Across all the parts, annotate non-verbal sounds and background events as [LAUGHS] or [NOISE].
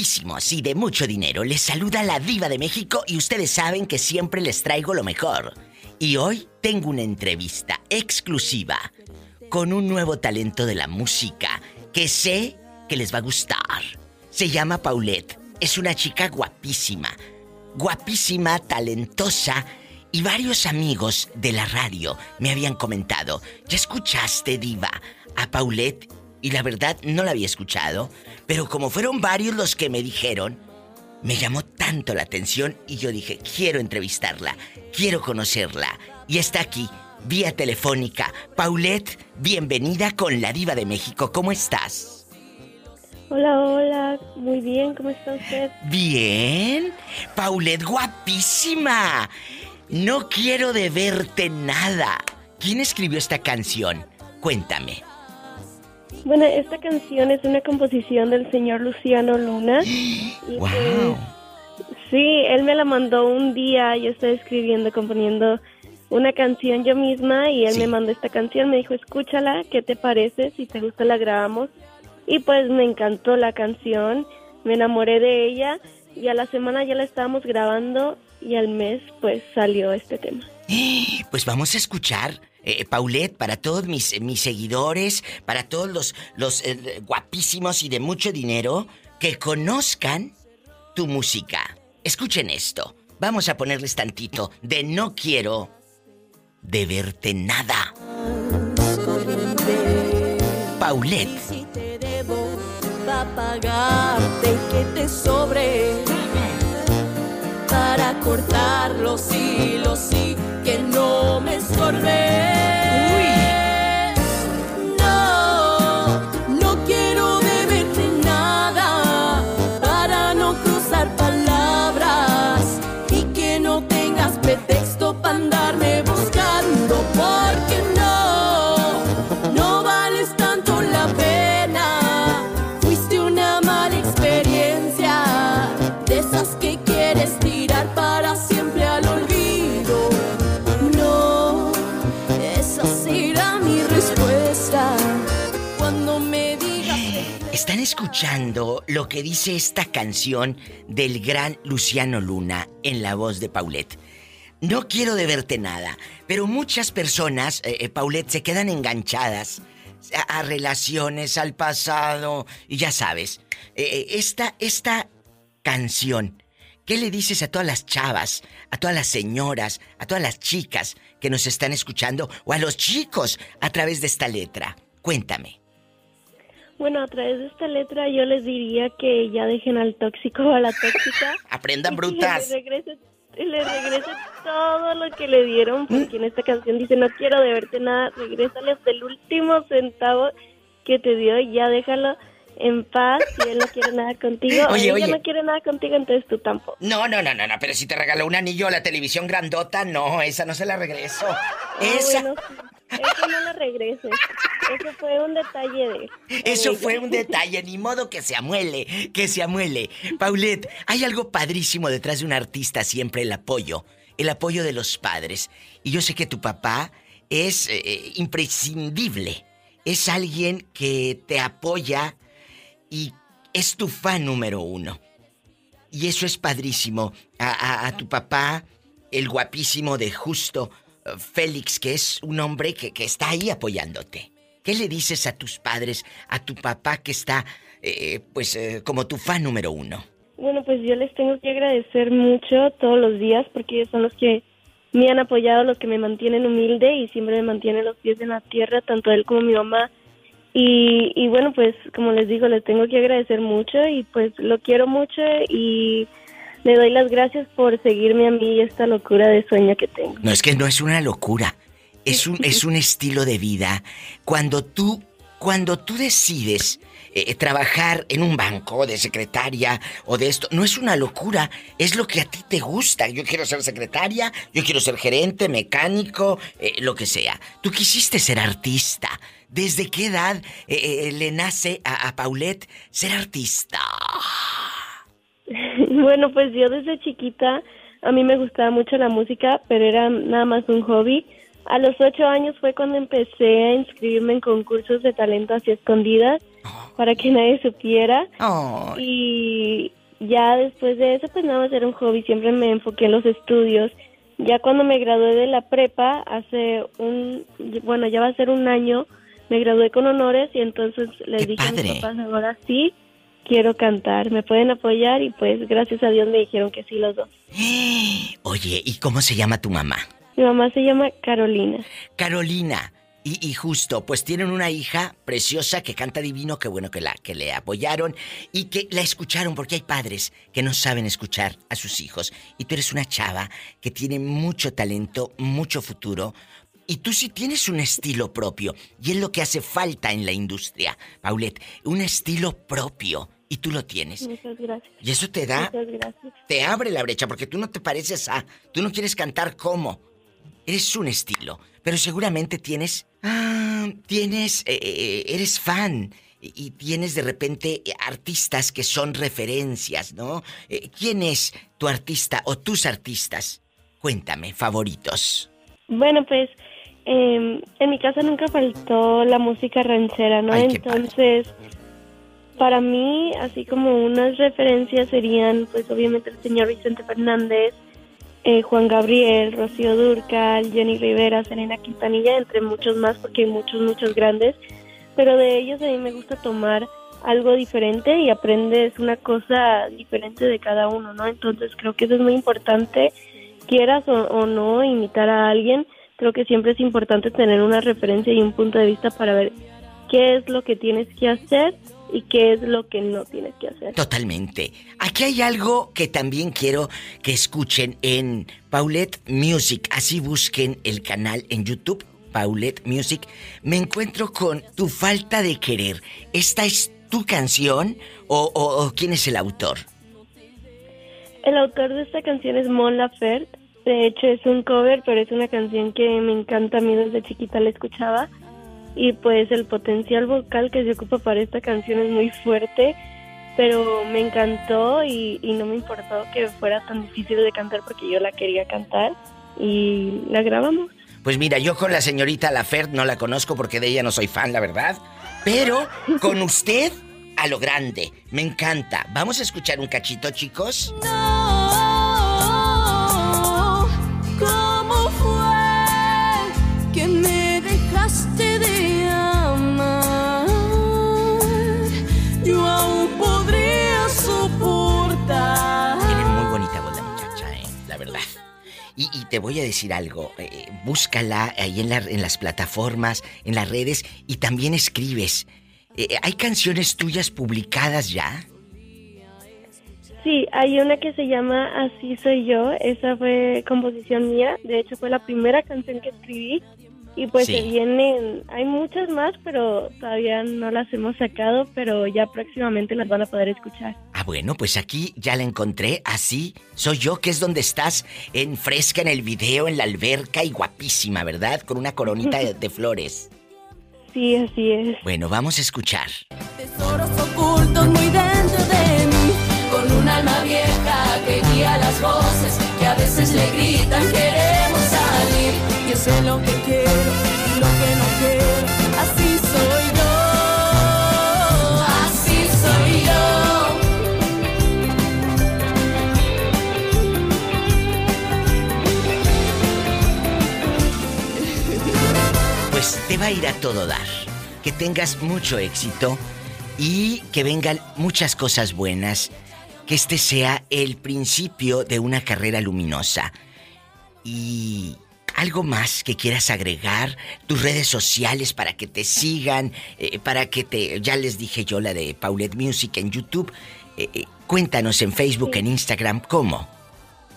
y de mucho dinero. Les saluda la diva de México y ustedes saben que siempre les traigo lo mejor. Y hoy tengo una entrevista exclusiva con un nuevo talento de la música que sé que les va a gustar. Se llama Paulette. Es una chica guapísima. Guapísima, talentosa. Y varios amigos de la radio me habían comentado, ¿ya escuchaste, diva, a Paulette? Y la verdad no la había escuchado, pero como fueron varios los que me dijeron, me llamó tanto la atención y yo dije, quiero entrevistarla, quiero conocerla. Y está aquí, vía telefónica. Paulette, bienvenida con la diva de México. ¿Cómo estás? Hola, hola, muy bien, ¿cómo está usted? Bien. Paulette, guapísima. No quiero de verte nada. ¿Quién escribió esta canción? Cuéntame. Bueno, esta canción es una composición del señor Luciano Luna. [GASPS] ¡Wow! Pues, sí, él me la mandó un día, yo estaba escribiendo, componiendo una canción yo misma y él me mandó esta canción, me dijo, escúchala, ¿qué te parece? Si te gusta la grabamos. Y pues me encantó la canción, me enamoré de ella y a la semana ya la estábamos grabando y al mes pues salió este tema. [GASPS] Pues vamos a escuchar, eh, Paulette, para todos mis, mis seguidores, para todos los, los eh, guapísimos y de mucho dinero, que conozcan tu música. Escuchen esto. Vamos a ponerles tantito de No quiero de verte nada. Paulette para pagarte que te sobre para cortar los hilos y que no me estorbe. Escuchando lo que dice esta canción del gran Luciano Luna en la voz de Paulette. No quiero deberte nada, pero muchas personas, eh, eh, Paulette, se quedan enganchadas a, relaciones, al pasado, y ya sabes, eh, esta, esta canción, ¿qué le dices a todas las chavas, a todas las señoras, a todas las chicas que nos están escuchando, o a los chicos a través de esta letra? Cuéntame. Bueno, a través de esta letra yo les diría que ya dejen al tóxico o a la tóxica. [LAUGHS] Aprendan brutas. Y le regrese, todo lo que le dieron, porque en esta canción dice, no quiero deberte nada, regrésale hasta el último centavo que te dio y ya déjalo en paz si él no quiere nada contigo oye, ella no quiere nada contigo, entonces tú tampoco. No, no, no, no, no, pero si te regaló un anillo a la televisión grandota, no, esa no se la regreso. Ah, esa... Eso no lo regreses. Eso fue un detalle de. Eso fue un detalle, ni modo que se amuele, que se amuele. Paulette, hay algo padrísimo detrás de un artista, siempre el apoyo. El apoyo de los padres. Y yo sé que tu papá es eh, eh, imprescindible. Es alguien que te apoya y es tu fan número uno. Y eso es padrísimo. a tu papá, el guapísimo de justo Félix, que es un hombre que, está ahí apoyándote. ¿Qué le dices a tus padres, a tu papá que está, eh, pues, eh, como tu fan número uno? Bueno, pues yo les tengo que agradecer mucho todos los días porque ellos son los que me han apoyado, los que me mantienen humilde y siempre me mantienen los pies en la tierra, tanto él como mi mamá. Y, y bueno, pues como les digo, les tengo que agradecer mucho y pues lo quiero mucho y le doy las gracias por seguirme a mí y esta locura de sueño que tengo. No, es que no es una locura. Es un, es un [LAUGHS] estilo de vida. Cuando tú, cuando tú decides eh, trabajar en un banco de secretaria o de esto, no es una locura, es lo que a ti te gusta. Yo quiero ser secretaria, yo quiero ser gerente, mecánico, eh, lo que sea. Tú quisiste ser artista. ¿Desde qué edad eh, le nace a, a Paulette ser artista? [LAUGHS] Bueno, pues yo desde chiquita a mí me gustaba mucho la música, pero era nada más un hobby. A los ocho años fue cuando empecé a inscribirme en concursos de talento hacia escondidas. Para que nadie supiera. Oh, Y ya después de eso, pues nada más era un hobby, siempre me enfoqué en los estudios. Ya cuando me gradué de la prepa, hace un, bueno, ya va a ser un año, me gradué con honores y entonces les ¡Qué dije a padre! mis papás, ahora sí, quiero cantar, me pueden apoyar y pues gracias a Dios me dijeron que sí los dos. [GASPS] Oye, ¿y cómo se llama tu mamá? Mi mamá se llama Carolina. Carolina. Y, y justo, pues tienen una hija preciosa que canta divino, qué bueno que la que le apoyaron y que la escucharon, porque hay padres que no saben escuchar a sus hijos. Y tú eres una chava que tiene mucho talento, mucho futuro. Y tú sí tienes un estilo propio. Y es lo que hace falta en la industria, Paulette. Un estilo propio. Y tú lo tienes. Muchas gracias. Y eso te da Muchas gracias. te abre la brecha porque tú no te pareces a, tú no quieres cantar como. Eres un estilo, pero seguramente tienes, ah, tienes, eh, eh, eres fan y, y tienes de repente artistas que son referencias, ¿no? Eh, ¿Quién es tu artista o tus artistas? Cuéntame, favoritos. Bueno, pues eh, en mi casa nunca faltó la música ranchera, ¿no? Ay, qué padre. Entonces, para mí, así como unas referencias serían, pues obviamente el señor Vicente Fernández, eh, Juan Gabriel, Rocío Durcal, Jenny Rivera, Selena Quintanilla, entre muchos más, porque hay muchos, muchos grandes. Pero de ellos a mí me gusta tomar algo diferente y aprendes una cosa diferente de cada uno, ¿no? Entonces creo que eso es muy importante, quieras o no imitar a alguien, creo que siempre es importante tener una referencia y un punto de vista para ver qué es lo que tienes que hacer y qué es lo que no tienes que hacer. Totalmente. Aquí hay algo que también quiero que escuchen en Paulette Music. Así busquen el canal en YouTube, Paulette Music. Me encuentro con Tu falta de querer. ¿Esta es tu canción o, o- o quién es el autor? El autor de esta canción es Mon Laferte. De hecho, es un cover, pero es una canción que me encanta. A mí desde chiquita la escuchaba. Y pues el potencial vocal que se ocupa para esta canción es muy fuerte. Pero me encantó y, y no me importó que fuera tan difícil de cantar porque yo la quería cantar. Y la grabamos. Pues mira, yo con la señorita Lafert no la conozco porque de ella no soy fan, la verdad. Pero con [LAUGHS] usted, a lo grande. Me encanta. Vamos a escuchar un cachito, chicos. No, Y, y te voy a decir algo. eh, búscala ahí en, la- en las plataformas, en las redes y también escribes. Eh, ¿Hay canciones tuyas publicadas ya? Sí, hay una que se llama Así soy yo. Esa fue composición mía. De hecho, fue la primera canción que escribí. Y pues Sí. se vienen, hay muchas más, pero todavía no las hemos sacado, pero ya próximamente las van a poder escuchar. Ah, bueno, pues aquí ya la encontré. Así soy yo, que es donde estás en fresca en el video, en la alberca y guapísima, ¿verdad? Con una coronita de, de flores. Sí, así es. Bueno, vamos a escuchar. Tesoros ocultos muy dentro de mí, con un alma vieja que guía las voces que a veces le gritan queremos salir. Que quiero va a ir a todo dar. Que tengas mucho éxito y que vengan muchas cosas buenas. Que este sea el principio de una carrera luminosa. Y algo más que quieras agregar, tus redes sociales para que te sigan, eh, para que te... Ya les dije yo la de Paulette Music en YouTube. Eh, eh, cuéntanos en Facebook, en Instagram, ¿cómo?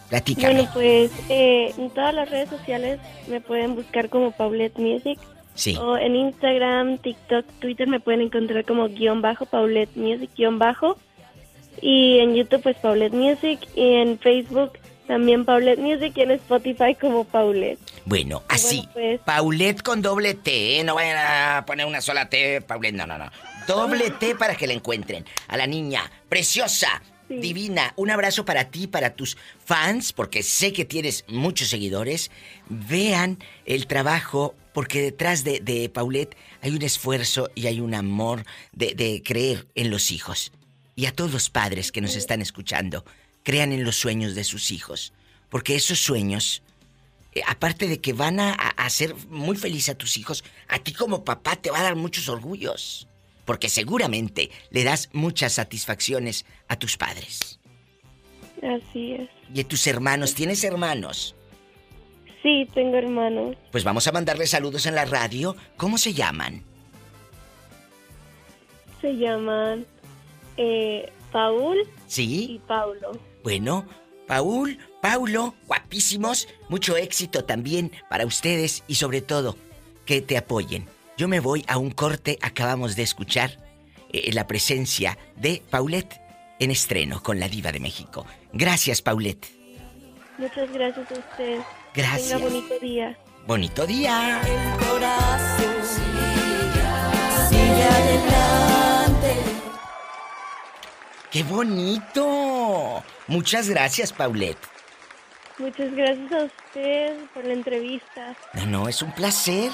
Platícame. Bueno, pues en todas las redes sociales me pueden buscar como Paulette Music. Sí. O en Instagram, TikTok, Twitter me pueden encontrar como guion bajo, Paulette Music guion bajo. Y en YouTube pues Paulette Music. Y en Facebook también Paulette Music y en Spotify como Paulette. Bueno, así. pues- Paulette con doble T, ¿eh? No vayan a poner una sola T, Paulette, no, no, no. Doble T para que la encuentren. A la niña preciosa, Divina, un abrazo para ti, para tus fans, porque sé que tienes muchos seguidores. Vean el trabajo, porque detrás de, de Paulette hay un esfuerzo y hay un amor de, de creer en los hijos. Y a todos los padres que nos están escuchando, crean en los sueños de sus hijos. Porque esos sueños, eh, aparte de que van a, a hacer muy feliz a tus hijos, a ti como papá te va a dar muchos orgullos porque seguramente le das muchas satisfacciones a tus padres. Así es. ¿Y a tus hermanos? ¿Tienes hermanos? Sí, tengo hermanos. Pues vamos a mandarle saludos en la radio. ¿Cómo se llaman? Se llaman eh, Paul ¿Sí? y Paulo. Bueno, Paul, Paulo, guapísimos, mucho éxito también para ustedes y sobre todo que te apoyen. Yo me voy a un corte, acabamos de escuchar eh, la presencia de Paulette en estreno con la diva de México. Gracias, Paulette. Muchas gracias a usted. Gracias. Tenga bonito día. Bonito día. El corazón sigue adelante. ¡Qué bonito! Muchas gracias, Paulette. Muchas gracias a usted por la entrevista. No, no, es un placer.